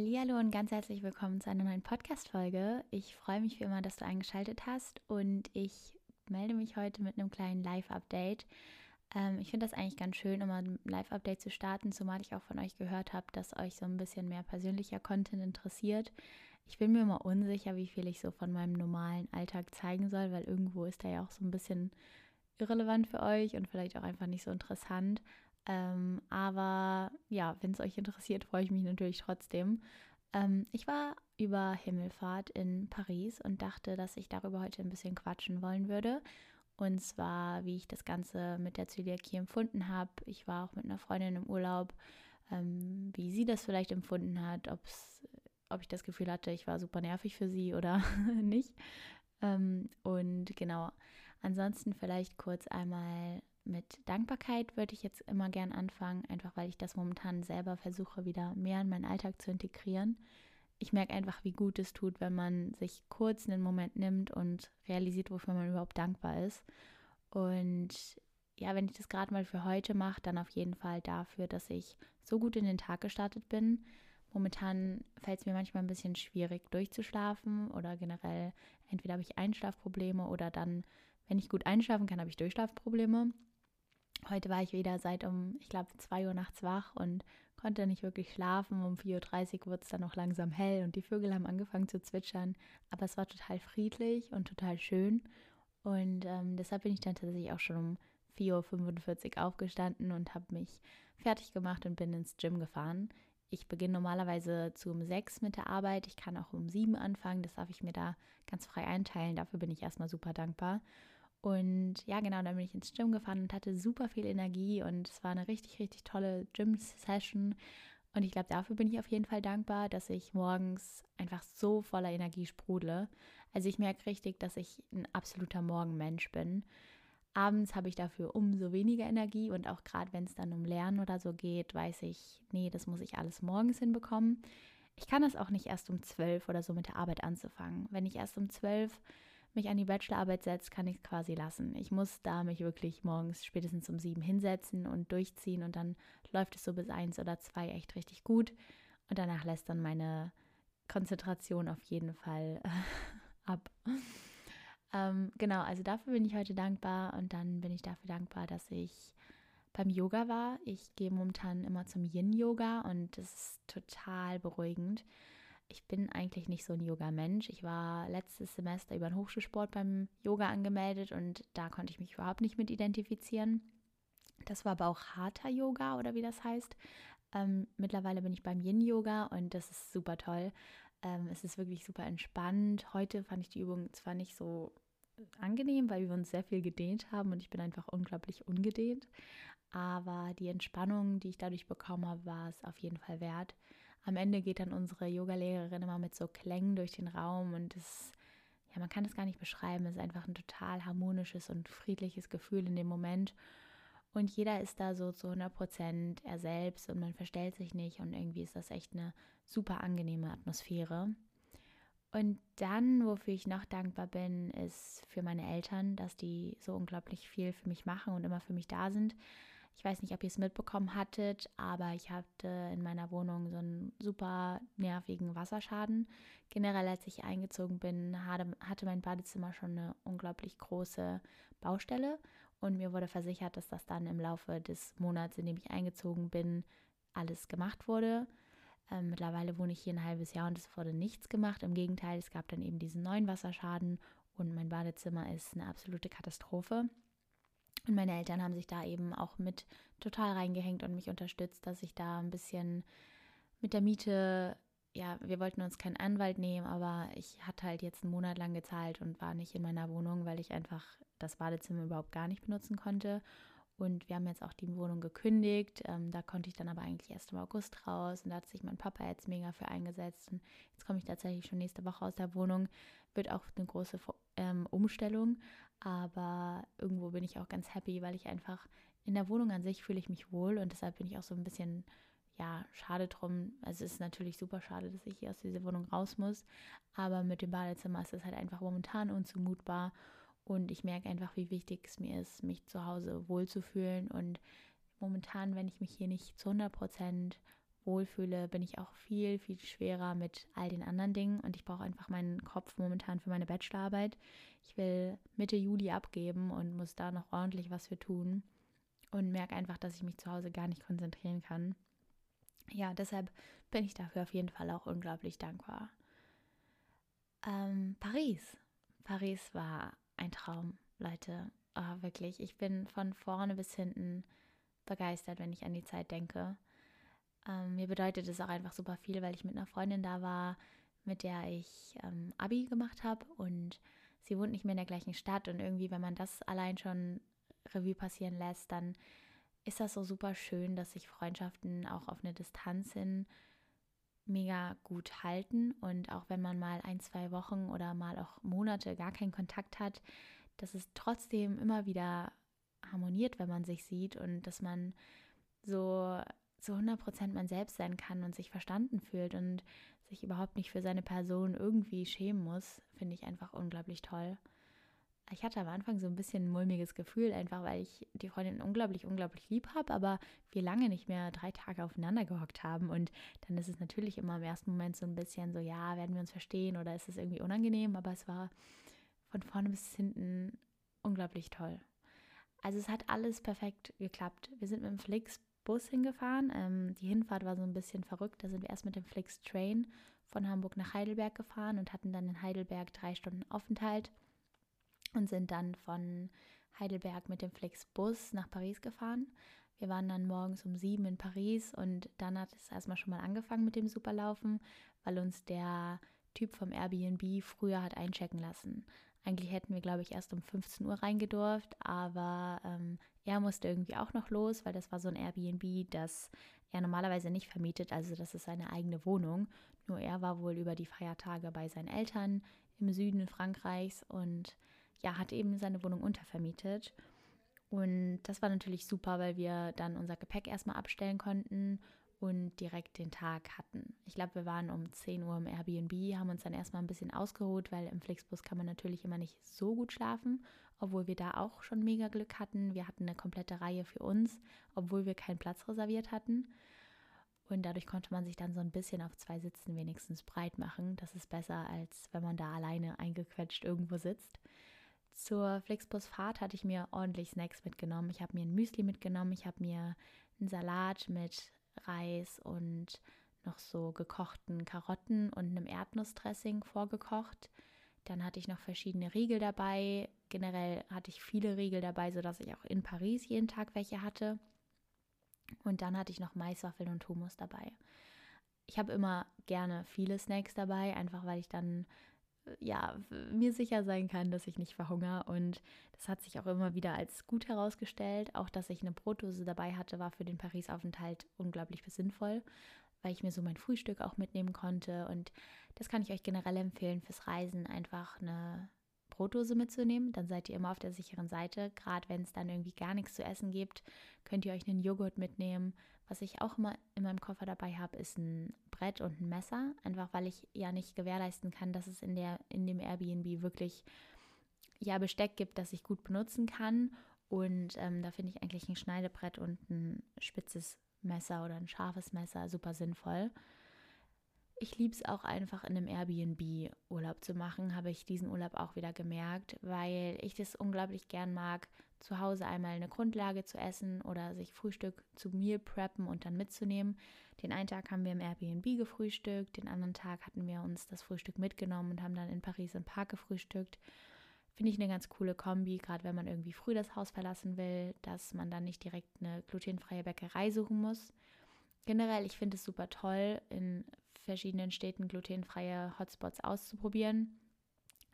Hallo und ganz herzlich willkommen zu einer neuen Podcast-Folge. Ich freue mich wie immer, dass du eingeschaltet hast und ich melde mich heute mit einem kleinen Live-Update. Ähm, ich finde das eigentlich ganz schön, immer ein Live-Update zu starten, zumal ich auch von euch gehört habe, dass euch so ein bisschen mehr persönlicher Content interessiert. Ich bin mir immer unsicher, wie viel ich so von meinem normalen Alltag zeigen soll, weil irgendwo ist er ja auch so ein bisschen irrelevant für euch und vielleicht auch einfach nicht so interessant. Ähm, aber ja, wenn es euch interessiert, freue ich mich natürlich trotzdem. Ähm, ich war über Himmelfahrt in Paris und dachte, dass ich darüber heute ein bisschen quatschen wollen würde. Und zwar, wie ich das Ganze mit der Zöliakie empfunden habe. Ich war auch mit einer Freundin im Urlaub, ähm, wie sie das vielleicht empfunden hat, ob's, ob ich das Gefühl hatte, ich war super nervig für sie oder nicht. Ähm, und genau, ansonsten vielleicht kurz einmal mit Dankbarkeit würde ich jetzt immer gern anfangen, einfach weil ich das momentan selber versuche, wieder mehr in meinen Alltag zu integrieren. Ich merke einfach, wie gut es tut, wenn man sich kurz einen Moment nimmt und realisiert, wofür man überhaupt dankbar ist. Und ja, wenn ich das gerade mal für heute mache, dann auf jeden Fall dafür, dass ich so gut in den Tag gestartet bin. Momentan fällt es mir manchmal ein bisschen schwierig durchzuschlafen oder generell entweder habe ich Einschlafprobleme oder dann, wenn ich gut einschlafen kann, habe ich Durchschlafprobleme. Heute war ich wieder seit um, ich glaube, 2 Uhr nachts wach und konnte nicht wirklich schlafen. Um 4.30 Uhr wurde es dann noch langsam hell und die Vögel haben angefangen zu zwitschern. Aber es war total friedlich und total schön. Und ähm, deshalb bin ich dann tatsächlich auch schon um 4.45 Uhr aufgestanden und habe mich fertig gemacht und bin ins Gym gefahren. Ich beginne normalerweise zu um 6 mit der Arbeit. Ich kann auch um 7 anfangen. Das darf ich mir da ganz frei einteilen. Dafür bin ich erstmal super dankbar. Und ja, genau, dann bin ich ins Gym gefahren und hatte super viel Energie und es war eine richtig, richtig tolle Gym-Session. Und ich glaube, dafür bin ich auf jeden Fall dankbar, dass ich morgens einfach so voller Energie sprudle. Also ich merke richtig, dass ich ein absoluter Morgenmensch bin. Abends habe ich dafür umso weniger Energie und auch gerade wenn es dann um Lernen oder so geht, weiß ich, nee, das muss ich alles morgens hinbekommen. Ich kann das auch nicht erst um zwölf oder so mit der Arbeit anzufangen. Wenn ich erst um zwölf mich an die Bachelorarbeit setzt, kann ich es quasi lassen. Ich muss da mich wirklich morgens spätestens um sieben hinsetzen und durchziehen und dann läuft es so bis eins oder zwei echt richtig gut und danach lässt dann meine Konzentration auf jeden Fall ab. Ähm, genau, also dafür bin ich heute dankbar und dann bin ich dafür dankbar, dass ich beim Yoga war. Ich gehe momentan immer zum Yin-Yoga und das ist total beruhigend ich bin eigentlich nicht so ein Yoga-Mensch. Ich war letztes Semester über den Hochschulsport beim Yoga angemeldet und da konnte ich mich überhaupt nicht mit identifizieren. Das war aber auch harter Yoga oder wie das heißt. Ähm, mittlerweile bin ich beim Yin-Yoga und das ist super toll. Ähm, es ist wirklich super entspannt. Heute fand ich die Übung zwar nicht so angenehm, weil wir uns sehr viel gedehnt haben und ich bin einfach unglaublich ungedehnt. Aber die Entspannung, die ich dadurch bekommen habe, war es auf jeden Fall wert am Ende geht dann unsere Yogalehrerin immer mit so Klängen durch den Raum und es, ja, man kann es gar nicht beschreiben. Es ist einfach ein total harmonisches und friedliches Gefühl in dem Moment. Und jeder ist da so zu 100 Prozent er selbst und man verstellt sich nicht und irgendwie ist das echt eine super angenehme Atmosphäre. Und dann, wofür ich noch dankbar bin, ist für meine Eltern, dass die so unglaublich viel für mich machen und immer für mich da sind. Ich weiß nicht, ob ihr es mitbekommen hattet, aber ich hatte in meiner Wohnung so einen super nervigen Wasserschaden. Generell, als ich eingezogen bin, hatte mein Badezimmer schon eine unglaublich große Baustelle und mir wurde versichert, dass das dann im Laufe des Monats, in dem ich eingezogen bin, alles gemacht wurde. Ähm, mittlerweile wohne ich hier ein halbes Jahr und es wurde nichts gemacht. Im Gegenteil, es gab dann eben diesen neuen Wasserschaden und mein Badezimmer ist eine absolute Katastrophe. Und meine Eltern haben sich da eben auch mit total reingehängt und mich unterstützt, dass ich da ein bisschen mit der Miete, ja, wir wollten uns keinen Anwalt nehmen, aber ich hatte halt jetzt einen Monat lang gezahlt und war nicht in meiner Wohnung, weil ich einfach das Badezimmer überhaupt gar nicht benutzen konnte. Und wir haben jetzt auch die Wohnung gekündigt. Ähm, da konnte ich dann aber eigentlich erst im August raus. Und da hat sich mein Papa jetzt mega für eingesetzt. Und jetzt komme ich tatsächlich schon nächste Woche aus der Wohnung. Wird auch eine große ähm, Umstellung. Aber irgendwo bin ich auch ganz happy, weil ich einfach in der Wohnung an sich fühle ich mich wohl. Und deshalb bin ich auch so ein bisschen, ja, schade drum. Also es ist natürlich super schade, dass ich hier aus dieser Wohnung raus muss. Aber mit dem Badezimmer ist es halt einfach momentan unzumutbar. Und ich merke einfach, wie wichtig es mir ist, mich zu Hause wohlzufühlen. Und momentan, wenn ich mich hier nicht zu 100 Prozent wohlfühle, bin ich auch viel, viel schwerer mit all den anderen Dingen und ich brauche einfach meinen Kopf momentan für meine Bachelorarbeit. Ich will Mitte Juli abgeben und muss da noch ordentlich was für tun und merke einfach, dass ich mich zu Hause gar nicht konzentrieren kann. Ja, deshalb bin ich dafür auf jeden Fall auch unglaublich dankbar. Ähm, Paris. Paris war ein Traum, Leute. Oh, wirklich. Ich bin von vorne bis hinten begeistert, wenn ich an die Zeit denke. Ähm, mir bedeutet es auch einfach super viel, weil ich mit einer Freundin da war, mit der ich ähm, Abi gemacht habe und sie wohnt nicht mehr in der gleichen Stadt und irgendwie, wenn man das allein schon Revue passieren lässt, dann ist das so super schön, dass sich Freundschaften auch auf eine Distanz hin mega gut halten und auch wenn man mal ein, zwei Wochen oder mal auch Monate gar keinen Kontakt hat, dass es trotzdem immer wieder harmoniert, wenn man sich sieht und dass man so zu 100 man selbst sein kann und sich verstanden fühlt und sich überhaupt nicht für seine Person irgendwie schämen muss, finde ich einfach unglaublich toll. Ich hatte am Anfang so ein bisschen ein mulmiges Gefühl, einfach weil ich die Freundin unglaublich, unglaublich lieb habe, aber wir lange nicht mehr drei Tage aufeinander gehockt haben. Und dann ist es natürlich immer im ersten Moment so ein bisschen so, ja, werden wir uns verstehen oder ist es irgendwie unangenehm, aber es war von vorne bis hinten unglaublich toll. Also es hat alles perfekt geklappt. Wir sind mit dem Flix Bus hingefahren. Ähm, die Hinfahrt war so ein bisschen verrückt. Da sind wir erst mit dem Flix Train von Hamburg nach Heidelberg gefahren und hatten dann in Heidelberg drei Stunden Aufenthalt und sind dann von Heidelberg mit dem Flix Bus nach Paris gefahren. Wir waren dann morgens um sieben in Paris und dann hat es erstmal schon mal angefangen mit dem Superlaufen, weil uns der Typ vom Airbnb früher hat einchecken lassen. Eigentlich hätten wir, glaube ich, erst um 15 Uhr reingedurft, aber ähm, er musste irgendwie auch noch los, weil das war so ein Airbnb, das er normalerweise nicht vermietet, also das ist seine eigene Wohnung. Nur er war wohl über die Feiertage bei seinen Eltern im Süden Frankreichs und ja, hat eben seine Wohnung untervermietet. Und das war natürlich super, weil wir dann unser Gepäck erstmal abstellen konnten und direkt den Tag hatten. Ich glaube, wir waren um 10 Uhr im Airbnb, haben uns dann erstmal ein bisschen ausgeruht, weil im Flixbus kann man natürlich immer nicht so gut schlafen, obwohl wir da auch schon mega Glück hatten. Wir hatten eine komplette Reihe für uns, obwohl wir keinen Platz reserviert hatten. Und dadurch konnte man sich dann so ein bisschen auf zwei Sitzen wenigstens breit machen. Das ist besser, als wenn man da alleine eingequetscht irgendwo sitzt. Zur Flixbus-Fahrt hatte ich mir ordentlich Snacks mitgenommen. Ich habe mir ein Müsli mitgenommen, ich habe mir einen Salat mit Reis und noch so gekochten Karotten und einem Erdnussdressing vorgekocht. Dann hatte ich noch verschiedene Riegel dabei. Generell hatte ich viele Riegel dabei, sodass ich auch in Paris jeden Tag welche hatte. Und dann hatte ich noch Maiswaffeln und Hummus dabei. Ich habe immer gerne viele Snacks dabei, einfach weil ich dann ja, mir sicher sein kann, dass ich nicht verhungere. Und das hat sich auch immer wieder als gut herausgestellt. Auch, dass ich eine Brotdose dabei hatte, war für den Paris-Aufenthalt unglaublich sinnvoll, weil ich mir so mein Frühstück auch mitnehmen konnte. Und das kann ich euch generell empfehlen fürs Reisen, einfach eine Brotdose mitzunehmen. Dann seid ihr immer auf der sicheren Seite. Gerade wenn es dann irgendwie gar nichts zu essen gibt, könnt ihr euch einen Joghurt mitnehmen. Was ich auch immer in meinem Koffer dabei habe, ist ein Brett und ein Messer. Einfach weil ich ja nicht gewährleisten kann, dass es in, der, in dem Airbnb wirklich ja, Besteck gibt, das ich gut benutzen kann. Und ähm, da finde ich eigentlich ein Schneidebrett und ein spitzes Messer oder ein scharfes Messer super sinnvoll ich liebe es auch einfach in einem Airbnb Urlaub zu machen, habe ich diesen Urlaub auch wieder gemerkt, weil ich das unglaublich gern mag, zu Hause einmal eine Grundlage zu essen oder sich Frühstück zu Meal preppen und dann mitzunehmen. Den einen Tag haben wir im Airbnb gefrühstückt, den anderen Tag hatten wir uns das Frühstück mitgenommen und haben dann in Paris im Park gefrühstückt. Finde ich eine ganz coole Kombi, gerade wenn man irgendwie früh das Haus verlassen will, dass man dann nicht direkt eine glutenfreie Bäckerei suchen muss. Generell, ich finde es super toll, in verschiedenen Städten glutenfreie Hotspots auszuprobieren.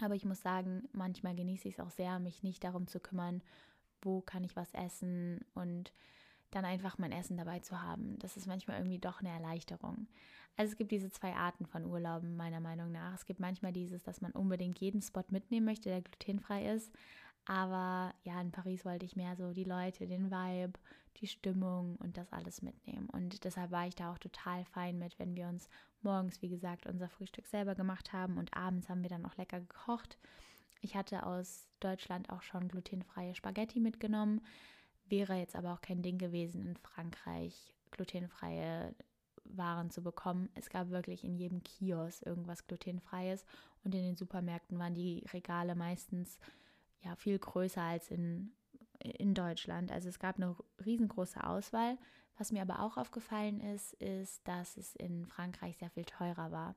Aber ich muss sagen, manchmal genieße ich es auch sehr, mich nicht darum zu kümmern, wo kann ich was essen und dann einfach mein Essen dabei zu haben. Das ist manchmal irgendwie doch eine Erleichterung. Also es gibt diese zwei Arten von Urlauben meiner Meinung nach. Es gibt manchmal dieses, dass man unbedingt jeden Spot mitnehmen möchte, der glutenfrei ist. Aber ja, in Paris wollte ich mehr so die Leute, den Vibe, die Stimmung und das alles mitnehmen. Und deshalb war ich da auch total fein mit, wenn wir uns morgens, wie gesagt, unser Frühstück selber gemacht haben und abends haben wir dann noch lecker gekocht. Ich hatte aus Deutschland auch schon glutenfreie Spaghetti mitgenommen. Wäre jetzt aber auch kein Ding gewesen in Frankreich, glutenfreie Waren zu bekommen. Es gab wirklich in jedem Kiosk irgendwas glutenfreies und in den Supermärkten waren die Regale meistens ja viel größer als in, in Deutschland. Also es gab eine riesengroße Auswahl. Was mir aber auch aufgefallen ist, ist, dass es in Frankreich sehr viel teurer war.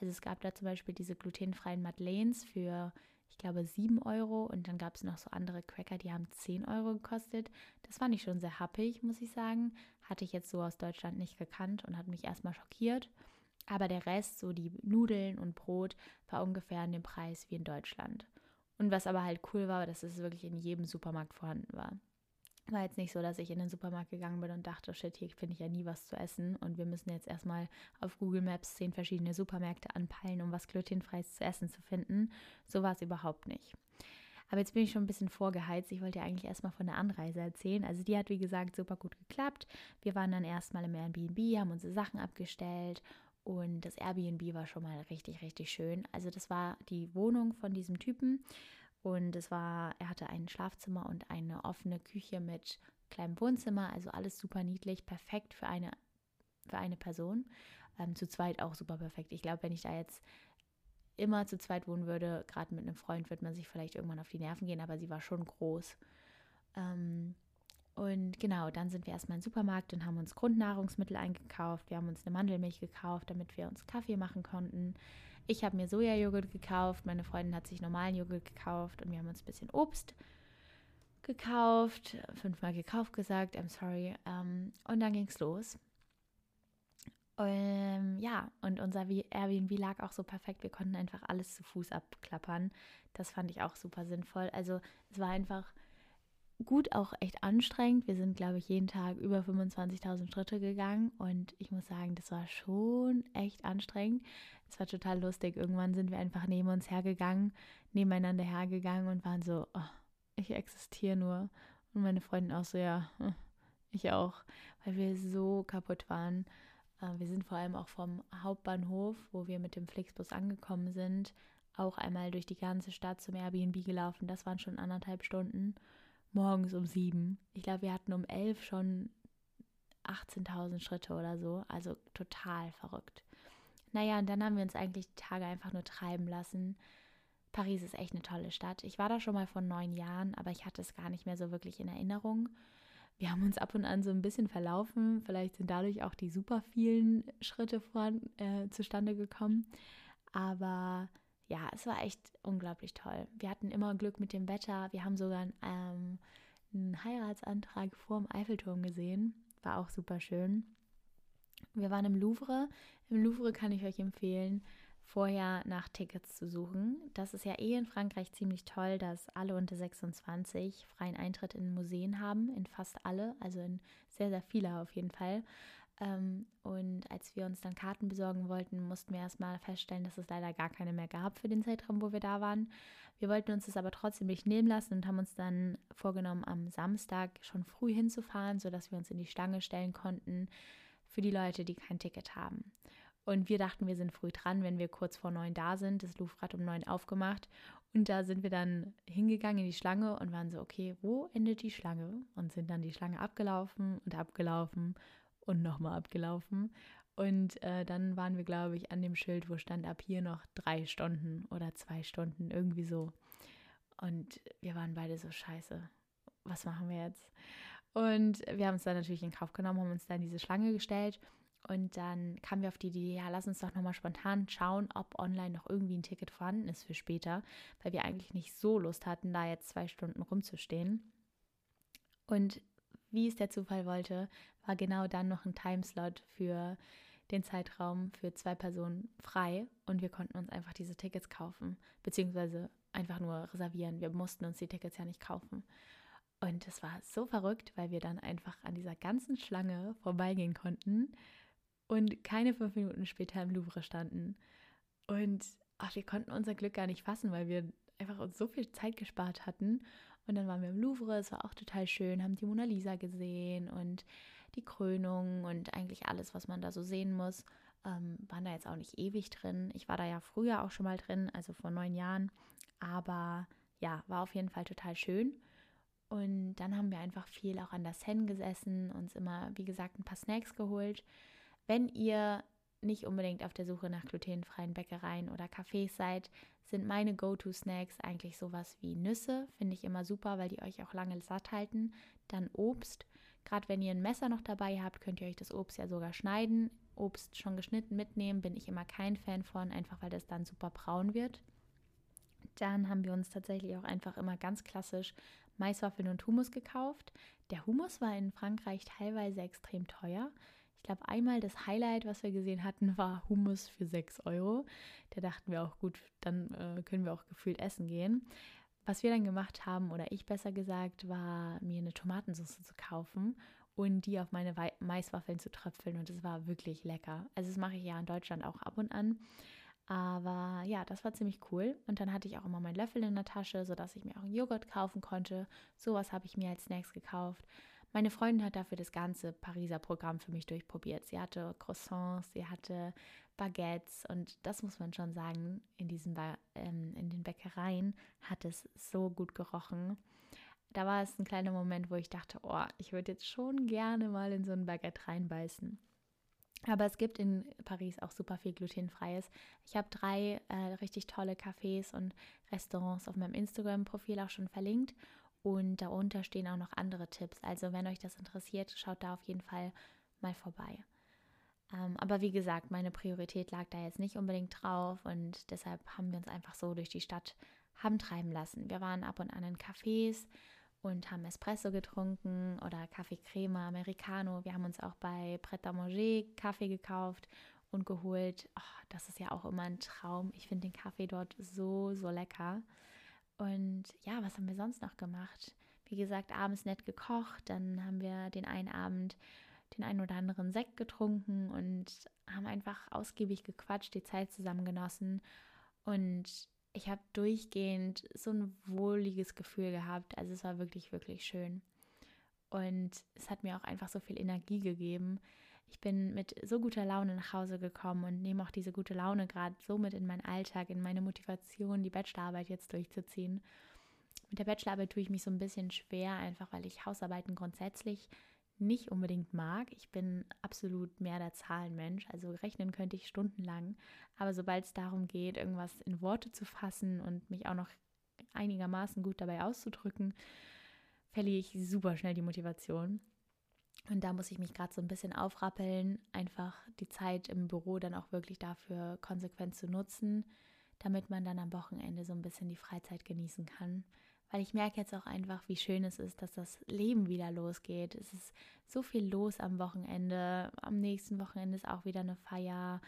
Also es gab da zum Beispiel diese glutenfreien Madeleines für, ich glaube, 7 Euro und dann gab es noch so andere Cracker, die haben 10 Euro gekostet. Das fand ich schon sehr happig, muss ich sagen. Hatte ich jetzt so aus Deutschland nicht gekannt und hat mich erstmal schockiert. Aber der Rest, so die Nudeln und Brot, war ungefähr in dem Preis wie in Deutschland. Und was aber halt cool war, dass es wirklich in jedem Supermarkt vorhanden war. War jetzt nicht so, dass ich in den Supermarkt gegangen bin und dachte, shit, hier finde ich ja nie was zu essen und wir müssen jetzt erstmal auf Google Maps zehn verschiedene Supermärkte anpeilen, um was glutenfreies zu essen zu finden. So war es überhaupt nicht. Aber jetzt bin ich schon ein bisschen vorgeheizt. Ich wollte ja eigentlich erstmal von der Anreise erzählen. Also die hat, wie gesagt, super gut geklappt. Wir waren dann erstmal im Airbnb, haben unsere Sachen abgestellt und das Airbnb war schon mal richtig, richtig schön. Also das war die Wohnung von diesem Typen und es war, er hatte ein Schlafzimmer und eine offene Küche mit kleinem Wohnzimmer, also alles super niedlich, perfekt für eine, für eine Person. Ähm, zu zweit auch super perfekt. Ich glaube, wenn ich da jetzt immer zu zweit wohnen würde, gerade mit einem Freund, würde man sich vielleicht irgendwann auf die Nerven gehen, aber sie war schon groß. Ähm, und genau, dann sind wir erstmal den Supermarkt und haben uns Grundnahrungsmittel eingekauft. Wir haben uns eine Mandelmilch gekauft, damit wir uns Kaffee machen konnten. Ich habe mir Sojajoghurt gekauft, meine Freundin hat sich normalen Joghurt gekauft und wir haben uns ein bisschen Obst gekauft, fünfmal gekauft gesagt, I'm sorry. Ähm, und dann ging es los. Ähm, ja, und unser Airbnb lag auch so perfekt. Wir konnten einfach alles zu Fuß abklappern. Das fand ich auch super sinnvoll. Also es war einfach gut, auch echt anstrengend. Wir sind, glaube ich, jeden Tag über 25.000 Schritte gegangen und ich muss sagen, das war schon echt anstrengend. Es war total lustig. Irgendwann sind wir einfach neben uns hergegangen, nebeneinander hergegangen und waren so, oh, ich existiere nur. Und meine Freundin auch so, ja, ich auch, weil wir so kaputt waren. Äh, wir sind vor allem auch vom Hauptbahnhof, wo wir mit dem Flixbus angekommen sind, auch einmal durch die ganze Stadt zum Airbnb gelaufen. Das waren schon anderthalb Stunden morgens um sieben. Ich glaube, wir hatten um elf schon 18.000 Schritte oder so. Also total verrückt. Naja, und dann haben wir uns eigentlich die Tage einfach nur treiben lassen. Paris ist echt eine tolle Stadt. Ich war da schon mal vor neun Jahren, aber ich hatte es gar nicht mehr so wirklich in Erinnerung. Wir haben uns ab und an so ein bisschen verlaufen. Vielleicht sind dadurch auch die super vielen Schritte voran, äh, zustande gekommen. Aber ja, es war echt unglaublich toll. Wir hatten immer Glück mit dem Wetter. Wir haben sogar ähm, einen Heiratsantrag vor dem Eiffelturm gesehen. War auch super schön. Wir waren im Louvre. Im Louvre kann ich euch empfehlen, vorher nach Tickets zu suchen. Das ist ja eh in Frankreich ziemlich toll, dass alle unter 26 freien Eintritt in Museen haben, in fast alle, also in sehr, sehr viele auf jeden Fall. Ähm, und als wir uns dann Karten besorgen wollten, mussten wir erstmal feststellen, dass es leider gar keine mehr gab für den Zeitraum, wo wir da waren. Wir wollten uns das aber trotzdem nicht nehmen lassen und haben uns dann vorgenommen, am Samstag schon früh hinzufahren, sodass wir uns in die Stange stellen konnten für die Leute, die kein Ticket haben. Und wir dachten, wir sind früh dran, wenn wir kurz vor neun da sind. Das hat um neun aufgemacht. Und da sind wir dann hingegangen in die Schlange und waren so, okay, wo endet die Schlange? Und sind dann die Schlange abgelaufen und abgelaufen und nochmal abgelaufen. Und äh, dann waren wir, glaube ich, an dem Schild, wo stand ab hier noch drei Stunden oder zwei Stunden, irgendwie so. Und wir waren beide so scheiße. Was machen wir jetzt? Und wir haben es dann natürlich in Kauf genommen, haben uns dann diese Schlange gestellt. Und dann kamen wir auf die Idee, ja, lass uns doch nochmal spontan schauen, ob online noch irgendwie ein Ticket vorhanden ist für später, weil wir eigentlich nicht so Lust hatten, da jetzt zwei Stunden rumzustehen. Und wie es der Zufall wollte, war genau dann noch ein Timeslot für den Zeitraum für zwei Personen frei und wir konnten uns einfach diese Tickets kaufen, beziehungsweise einfach nur reservieren. Wir mussten uns die Tickets ja nicht kaufen. Und es war so verrückt, weil wir dann einfach an dieser ganzen Schlange vorbeigehen konnten und keine fünf Minuten später im Louvre standen. Und ach, wir konnten unser Glück gar nicht fassen, weil wir einfach uns so viel Zeit gespart hatten und dann waren wir im Louvre, es war auch total schön, haben die Mona Lisa gesehen und die Krönung und eigentlich alles, was man da so sehen muss. Ähm, waren da jetzt auch nicht ewig drin. Ich war da ja früher auch schon mal drin, also vor neun Jahren. Aber ja, war auf jeden Fall total schön. Und dann haben wir einfach viel auch an der Seine gesessen, uns immer, wie gesagt, ein paar Snacks geholt. Wenn ihr nicht unbedingt auf der Suche nach glutenfreien Bäckereien oder Cafés seid, sind meine Go-To-Snacks eigentlich sowas wie Nüsse. Finde ich immer super, weil die euch auch lange satt halten. Dann Obst. Gerade wenn ihr ein Messer noch dabei habt, könnt ihr euch das Obst ja sogar schneiden. Obst schon geschnitten mitnehmen, bin ich immer kein Fan von, einfach weil das dann super braun wird. Dann haben wir uns tatsächlich auch einfach immer ganz klassisch Maiswaffeln und Hummus gekauft. Der Hummus war in Frankreich teilweise extrem teuer. Ich glaube, einmal das Highlight, was wir gesehen hatten, war Hummus für 6 Euro. Da dachten wir auch, gut, dann äh, können wir auch gefühlt essen gehen. Was wir dann gemacht haben, oder ich besser gesagt, war mir eine Tomatensauce zu kaufen und die auf meine Maiswaffeln zu tröpfeln. Und es war wirklich lecker. Also das mache ich ja in Deutschland auch ab und an. Aber ja, das war ziemlich cool. Und dann hatte ich auch immer meinen Löffel in der Tasche, sodass ich mir auch einen Joghurt kaufen konnte. Sowas habe ich mir als Snacks gekauft. Meine Freundin hat dafür das ganze Pariser Programm für mich durchprobiert. Sie hatte Croissants, sie hatte Baguettes und das muss man schon sagen, in, diesen ähm, in den Bäckereien hat es so gut gerochen. Da war es ein kleiner Moment, wo ich dachte, oh, ich würde jetzt schon gerne mal in so ein Baguette reinbeißen. Aber es gibt in Paris auch super viel glutenfreies. Ich habe drei äh, richtig tolle Cafés und Restaurants auf meinem Instagram-Profil auch schon verlinkt. Und darunter stehen auch noch andere Tipps. Also wenn euch das interessiert, schaut da auf jeden Fall mal vorbei. Ähm, aber wie gesagt, meine Priorität lag da jetzt nicht unbedingt drauf und deshalb haben wir uns einfach so durch die Stadt haben treiben lassen. Wir waren ab und an in Cafés, und haben Espresso getrunken oder Kaffee Crema, Americano. Wir haben uns auch bei Pret à Manger Kaffee gekauft und geholt. Oh, das ist ja auch immer ein Traum. Ich finde den Kaffee dort so, so lecker. Und ja, was haben wir sonst noch gemacht? Wie gesagt, abends nett gekocht. Dann haben wir den einen Abend den einen oder anderen Sekt getrunken und haben einfach ausgiebig gequatscht, die Zeit zusammen genossen. Und ich habe durchgehend so ein wohliges Gefühl gehabt. Also es war wirklich, wirklich schön. Und es hat mir auch einfach so viel Energie gegeben. Ich bin mit so guter Laune nach Hause gekommen und nehme auch diese gute Laune gerade so mit in meinen Alltag, in meine Motivation, die Bachelorarbeit jetzt durchzuziehen. Mit der Bachelorarbeit tue ich mich so ein bisschen schwer, einfach weil ich Hausarbeiten grundsätzlich nicht unbedingt mag. Ich bin absolut mehr der Zahlenmensch, also rechnen könnte ich stundenlang. Aber sobald es darum geht, irgendwas in Worte zu fassen und mich auch noch einigermaßen gut dabei auszudrücken, verliere ich super schnell die Motivation. Und da muss ich mich gerade so ein bisschen aufrappeln, einfach die Zeit im Büro dann auch wirklich dafür konsequent zu nutzen, damit man dann am Wochenende so ein bisschen die Freizeit genießen kann weil ich merke jetzt auch einfach, wie schön es ist, dass das Leben wieder losgeht. Es ist so viel los am Wochenende. Am nächsten Wochenende ist auch wieder eine Feier.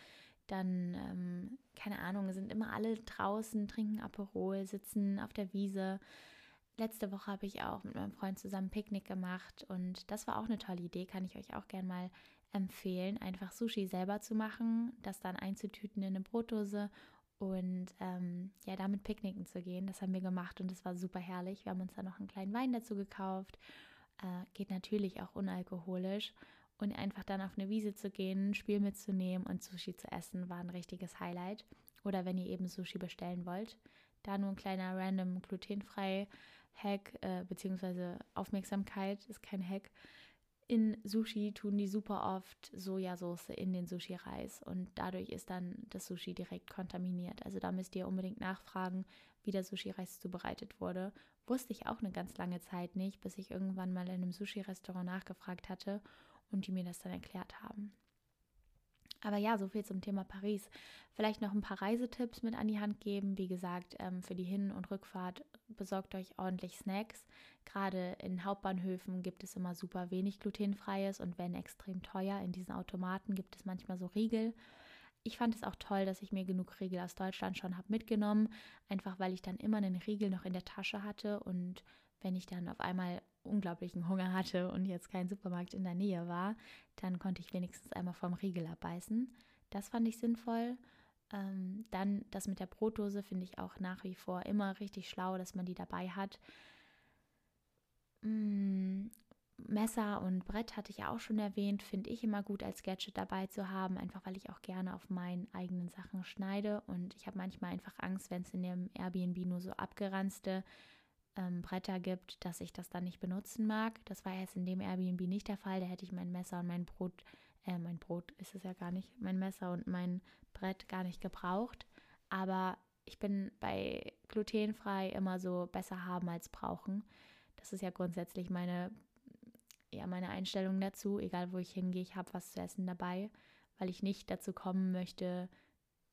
Dann, ähm, keine Ahnung, sind immer alle draußen, trinken Aperol, sitzen auf der Wiese. Letzte Woche habe ich auch mit meinem Freund zusammen Picknick gemacht und das war auch eine tolle Idee, kann ich euch auch gerne mal empfehlen, einfach Sushi selber zu machen, das dann einzutüten in eine Brotdose und ähm, ja, damit picknicken zu gehen. Das haben wir gemacht und es war super herrlich. Wir haben uns dann noch einen kleinen Wein dazu gekauft. Äh, geht natürlich auch unalkoholisch. Und einfach dann auf eine Wiese zu gehen, Spiel mitzunehmen und Sushi zu essen, war ein richtiges Highlight. Oder wenn ihr eben Sushi bestellen wollt, da nur ein kleiner random glutenfrei Hack, äh, beziehungsweise Aufmerksamkeit ist kein Hack. In Sushi tun die super oft Sojasauce in den Sushi-Reis und dadurch ist dann das Sushi direkt kontaminiert. Also da müsst ihr unbedingt nachfragen, wie der Sushi-Reis zubereitet wurde. Wusste ich auch eine ganz lange Zeit nicht, bis ich irgendwann mal in einem Sushi-Restaurant nachgefragt hatte und die mir das dann erklärt haben. Aber ja, so viel zum Thema Paris. Vielleicht noch ein paar Reisetipps mit an die Hand geben. Wie gesagt, ähm, für die Hin- und Rückfahrt besorgt euch ordentlich Snacks. Gerade in Hauptbahnhöfen gibt es immer super wenig glutenfreies und wenn extrem teuer. In diesen Automaten gibt es manchmal so Riegel. Ich fand es auch toll, dass ich mir genug Riegel aus Deutschland schon habe mitgenommen, einfach weil ich dann immer einen Riegel noch in der Tasche hatte und wenn ich dann auf einmal unglaublichen Hunger hatte und jetzt kein Supermarkt in der Nähe war, dann konnte ich wenigstens einmal vom Riegel abbeißen. Das fand ich sinnvoll. Ähm, dann das mit der Brotdose finde ich auch nach wie vor immer richtig schlau, dass man die dabei hat. Mm, Messer und Brett hatte ich ja auch schon erwähnt, finde ich immer gut als Gadget dabei zu haben, einfach weil ich auch gerne auf meinen eigenen Sachen schneide und ich habe manchmal einfach Angst, wenn es in dem Airbnb nur so abgeranzte ähm, Bretter gibt, dass ich das dann nicht benutzen mag. Das war jetzt in dem Airbnb nicht der Fall. Da hätte ich mein Messer und mein Brot äh, mein Brot ist es ja gar nicht, mein Messer und mein Brett gar nicht gebraucht. Aber ich bin bei glutenfrei immer so besser haben als brauchen. Das ist ja grundsätzlich meine, ja, meine Einstellung dazu. Egal wo ich hingehe, ich habe was zu essen dabei, weil ich nicht dazu kommen möchte,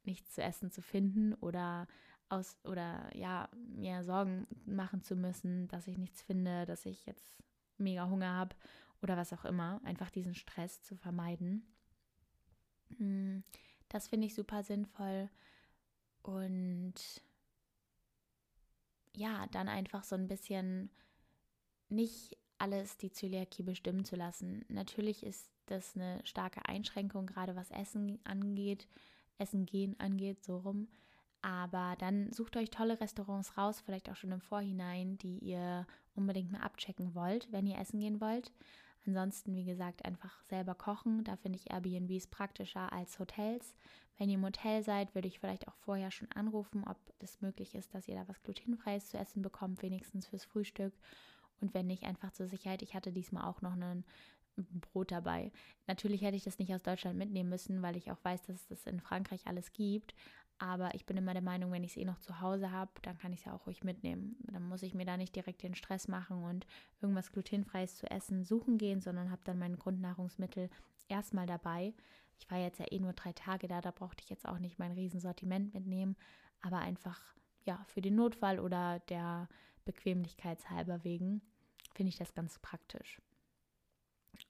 nichts zu essen zu finden oder aus oder ja, mir Sorgen machen zu müssen, dass ich nichts finde, dass ich jetzt mega Hunger habe oder was auch immer. Einfach diesen Stress zu vermeiden. Hm, das finde ich super sinnvoll. Und ja, dann einfach so ein bisschen nicht alles die Zöliakie bestimmen zu lassen. Natürlich ist das eine starke Einschränkung, gerade was Essen angeht, Essen gehen angeht, so rum. Aber dann sucht euch tolle Restaurants raus, vielleicht auch schon im Vorhinein, die ihr unbedingt mal abchecken wollt, wenn ihr essen gehen wollt. Ansonsten, wie gesagt, einfach selber kochen. Da finde ich Airbnbs praktischer als Hotels. Wenn ihr im Hotel seid, würde ich vielleicht auch vorher schon anrufen, ob es möglich ist, dass ihr da was glutenfreies zu essen bekommt, wenigstens fürs Frühstück. Und wenn nicht, einfach zur Sicherheit. Ich hatte diesmal auch noch einen Brot dabei. Natürlich hätte ich das nicht aus Deutschland mitnehmen müssen, weil ich auch weiß, dass es das in Frankreich alles gibt. Aber ich bin immer der Meinung, wenn ich es eh noch zu Hause habe, dann kann ich es ja auch ruhig mitnehmen. Dann muss ich mir da nicht direkt den Stress machen und irgendwas glutenfreies zu essen suchen gehen, sondern habe dann mein Grundnahrungsmittel erstmal dabei. Ich war jetzt ja eh nur drei Tage da, da brauchte ich jetzt auch nicht mein Riesensortiment mitnehmen, aber einfach ja für den Notfall oder der Bequemlichkeitshalber wegen finde ich das ganz praktisch.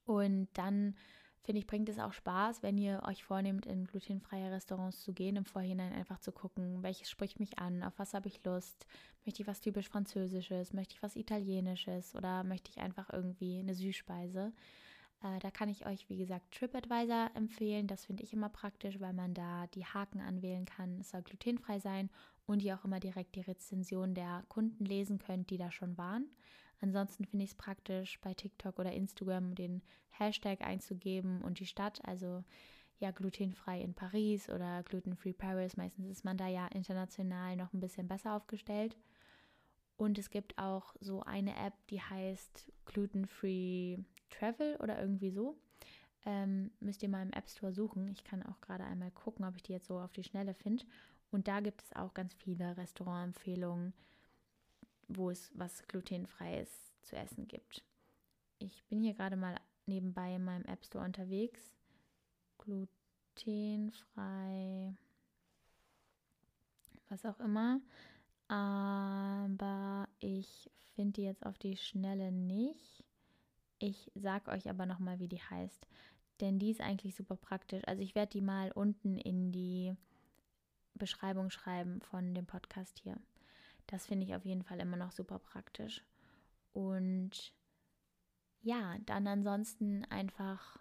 Und dann finde ich, bringt es auch Spaß, wenn ihr euch vornehmt, in glutenfreie Restaurants zu gehen, im Vorhinein einfach zu gucken, welches spricht mich an, auf was habe ich Lust, möchte ich was typisch Französisches, möchte ich was Italienisches oder möchte ich einfach irgendwie eine Süßspeise. Äh, da kann ich euch, wie gesagt, TripAdvisor empfehlen. Das finde ich immer praktisch, weil man da die Haken anwählen kann. Es soll glutenfrei sein und ihr auch immer direkt die Rezension der Kunden lesen könnt, die da schon waren. Ansonsten finde ich es praktisch, bei TikTok oder Instagram den Hashtag einzugeben und die Stadt, also ja, glutenfrei in Paris oder glutenfree Paris. Meistens ist man da ja international noch ein bisschen besser aufgestellt. Und es gibt auch so eine App, die heißt Glutenfree Travel oder irgendwie so. Ähm, müsst ihr mal im App Store suchen. Ich kann auch gerade einmal gucken, ob ich die jetzt so auf die Schnelle finde. Und da gibt es auch ganz viele Restaurantempfehlungen wo es was glutenfreies zu essen gibt. Ich bin hier gerade mal nebenbei in meinem App Store unterwegs. Glutenfrei, was auch immer. Aber ich finde die jetzt auf die Schnelle nicht. Ich sag euch aber nochmal, wie die heißt. Denn die ist eigentlich super praktisch. Also ich werde die mal unten in die Beschreibung schreiben von dem Podcast hier. Das finde ich auf jeden Fall immer noch super praktisch. Und ja, dann ansonsten einfach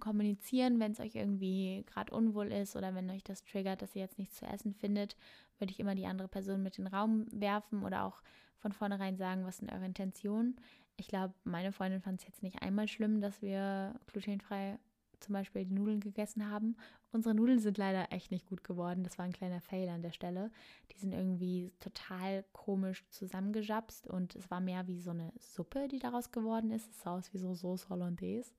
kommunizieren, wenn es euch irgendwie gerade unwohl ist oder wenn euch das triggert, dass ihr jetzt nichts zu essen findet, würde ich immer die andere Person mit in den Raum werfen oder auch von vornherein sagen, was sind eure Intentionen. Ich glaube, meine Freundin fand es jetzt nicht einmal schlimm, dass wir glutenfrei zum Beispiel die Nudeln gegessen haben. Unsere Nudeln sind leider echt nicht gut geworden. Das war ein kleiner Fail an der Stelle. Die sind irgendwie total komisch zusammengejapst und es war mehr wie so eine Suppe, die daraus geworden ist. Es sah aus wie so Sauce Hollandaise.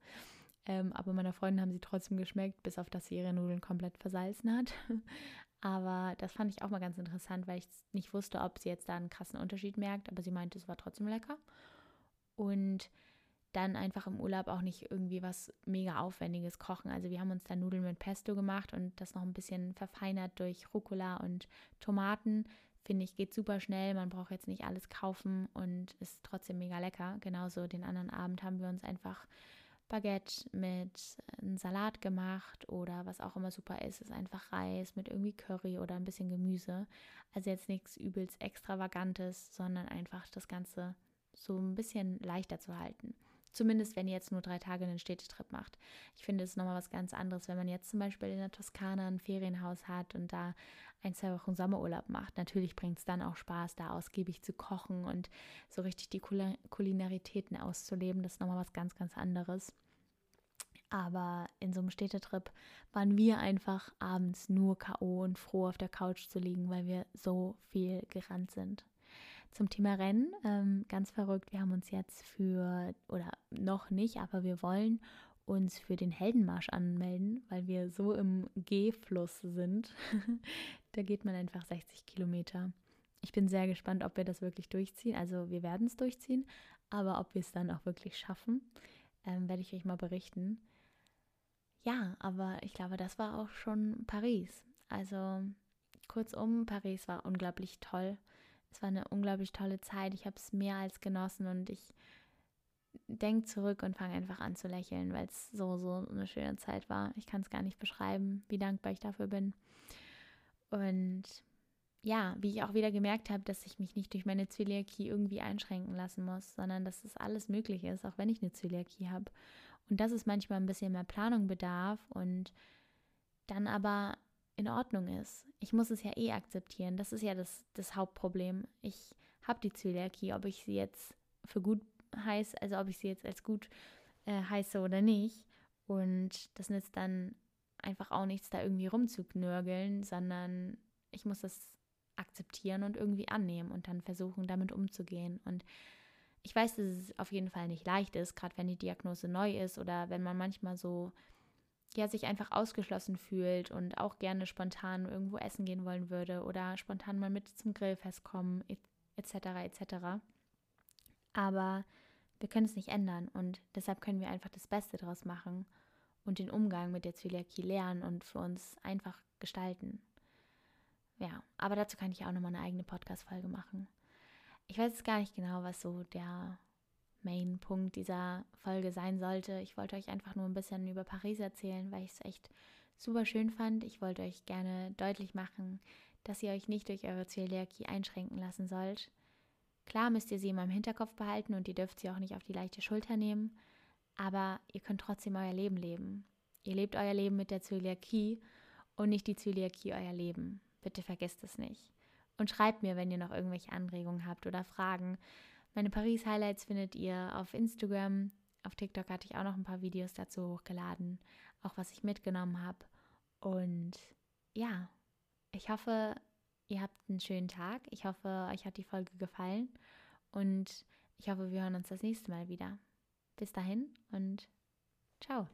Ähm, aber meiner Freundin haben sie trotzdem geschmeckt, bis auf dass sie ihre Nudeln komplett versalzen hat. aber das fand ich auch mal ganz interessant, weil ich nicht wusste, ob sie jetzt da einen krassen Unterschied merkt. Aber sie meinte, es war trotzdem lecker. Und dann einfach im Urlaub auch nicht irgendwie was mega Aufwendiges kochen. Also wir haben uns dann Nudeln mit Pesto gemacht und das noch ein bisschen verfeinert durch Rucola und Tomaten. Finde ich, geht super schnell. Man braucht jetzt nicht alles kaufen und ist trotzdem mega lecker. Genauso den anderen Abend haben wir uns einfach Baguette mit einem Salat gemacht oder was auch immer super ist, ist einfach Reis mit irgendwie Curry oder ein bisschen Gemüse. Also jetzt nichts übelst extravagantes, sondern einfach das Ganze so ein bisschen leichter zu halten. Zumindest wenn ihr jetzt nur drei Tage einen Städtetrip macht. Ich finde es nochmal was ganz anderes, wenn man jetzt zum Beispiel in der Toskana ein Ferienhaus hat und da ein, zwei Wochen Sommerurlaub macht. Natürlich bringt es dann auch Spaß, da ausgiebig zu kochen und so richtig die Kulinaritäten auszuleben. Das ist nochmal was ganz, ganz anderes. Aber in so einem Städtetrip waren wir einfach abends nur K.O. und froh auf der Couch zu liegen, weil wir so viel gerannt sind. Zum Thema Rennen, ähm, ganz verrückt, wir haben uns jetzt für, oder noch nicht, aber wir wollen uns für den Heldenmarsch anmelden, weil wir so im Gehfluss sind. da geht man einfach 60 Kilometer. Ich bin sehr gespannt, ob wir das wirklich durchziehen. Also wir werden es durchziehen, aber ob wir es dann auch wirklich schaffen, ähm, werde ich euch mal berichten. Ja, aber ich glaube, das war auch schon Paris. Also kurzum, Paris war unglaublich toll. Es war eine unglaublich tolle Zeit. Ich habe es mehr als genossen und ich denke zurück und fange einfach an zu lächeln, weil es so, so eine schöne Zeit war. Ich kann es gar nicht beschreiben, wie dankbar ich dafür bin. Und ja, wie ich auch wieder gemerkt habe, dass ich mich nicht durch meine Zöliakie irgendwie einschränken lassen muss, sondern dass es alles möglich ist, auch wenn ich eine Zöliakie habe. Und dass es manchmal ein bisschen mehr Planung bedarf und dann aber in Ordnung ist. Ich muss es ja eh akzeptieren. Das ist ja das, das Hauptproblem. Ich habe die Zöliakie, ob ich sie jetzt für gut heiße, also ob ich sie jetzt als gut äh, heiße oder nicht. Und das nützt dann einfach auch nichts, da irgendwie rumzuknörgeln, sondern ich muss das akzeptieren und irgendwie annehmen und dann versuchen, damit umzugehen. Und ich weiß, dass es auf jeden Fall nicht leicht ist, gerade wenn die Diagnose neu ist oder wenn man manchmal so ja sich einfach ausgeschlossen fühlt und auch gerne spontan irgendwo essen gehen wollen würde oder spontan mal mit zum Grillfest kommen etc. etc. Aber wir können es nicht ändern und deshalb können wir einfach das Beste daraus machen und den Umgang mit der Zöliakie lernen und für uns einfach gestalten. Ja, aber dazu kann ich auch nochmal eine eigene Podcast-Folge machen. Ich weiß jetzt gar nicht genau, was so der Main-Punkt dieser Folge sein sollte. Ich wollte euch einfach nur ein bisschen über Paris erzählen, weil ich es echt super schön fand. Ich wollte euch gerne deutlich machen, dass ihr euch nicht durch eure Zöliakie einschränken lassen sollt. Klar müsst ihr sie immer im Hinterkopf behalten und ihr dürft sie auch nicht auf die leichte Schulter nehmen, aber ihr könnt trotzdem euer Leben leben. Ihr lebt euer Leben mit der Zöliakie und nicht die Zöliakie euer Leben. Bitte vergesst es nicht. Und schreibt mir, wenn ihr noch irgendwelche Anregungen habt oder Fragen. Meine Paris-Highlights findet ihr auf Instagram. Auf TikTok hatte ich auch noch ein paar Videos dazu hochgeladen, auch was ich mitgenommen habe. Und ja, ich hoffe, ihr habt einen schönen Tag. Ich hoffe, euch hat die Folge gefallen. Und ich hoffe, wir hören uns das nächste Mal wieder. Bis dahin und ciao.